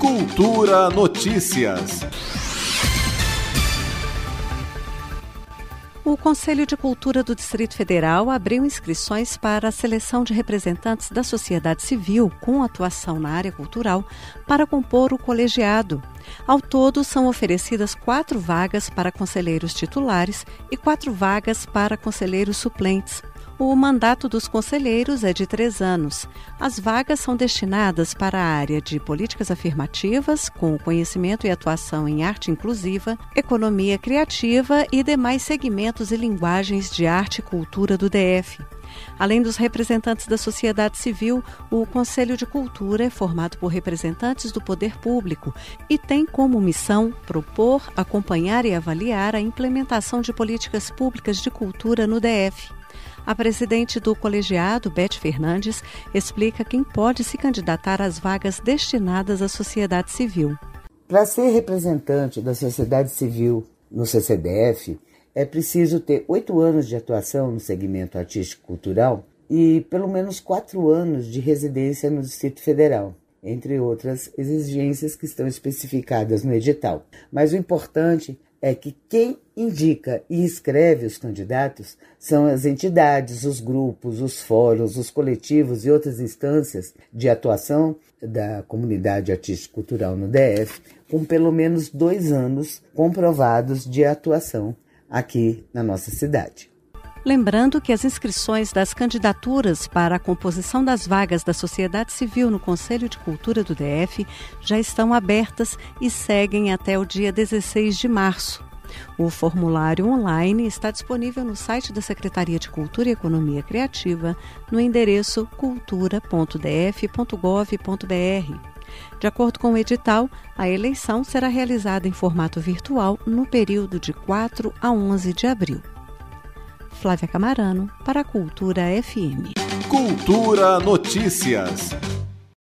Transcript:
Cultura Notícias. O Conselho de Cultura do Distrito Federal abriu inscrições para a seleção de representantes da sociedade civil com atuação na área cultural para compor o colegiado. Ao todo, são oferecidas quatro vagas para conselheiros titulares e quatro vagas para conselheiros suplentes. O mandato dos conselheiros é de três anos. As vagas são destinadas para a área de políticas afirmativas, com conhecimento e atuação em arte inclusiva, economia criativa e demais segmentos e linguagens de arte e cultura do DF. Além dos representantes da sociedade civil, o Conselho de Cultura é formado por representantes do poder público e tem como missão propor, acompanhar e avaliar a implementação de políticas públicas de cultura no DF. A presidente do colegiado, Beth Fernandes, explica quem pode se candidatar às vagas destinadas à sociedade civil. Para ser representante da sociedade civil no CCDF, é preciso ter oito anos de atuação no segmento artístico-cultural e pelo menos quatro anos de residência no Distrito Federal, entre outras exigências que estão especificadas no edital. Mas o importante é que quem indica e escreve os candidatos são as entidades, os grupos, os fóruns, os coletivos e outras instâncias de atuação da comunidade artístico-cultural no DF, com pelo menos dois anos comprovados de atuação aqui na nossa cidade. Lembrando que as inscrições das candidaturas para a composição das vagas da sociedade civil no Conselho de Cultura do DF já estão abertas e seguem até o dia 16 de março. O formulário online está disponível no site da Secretaria de Cultura e Economia Criativa, no endereço cultura.df.gov.br. De acordo com o edital, a eleição será realizada em formato virtual no período de 4 a 11 de abril. Flávia Camarano, para a Cultura FM. Cultura Notícias.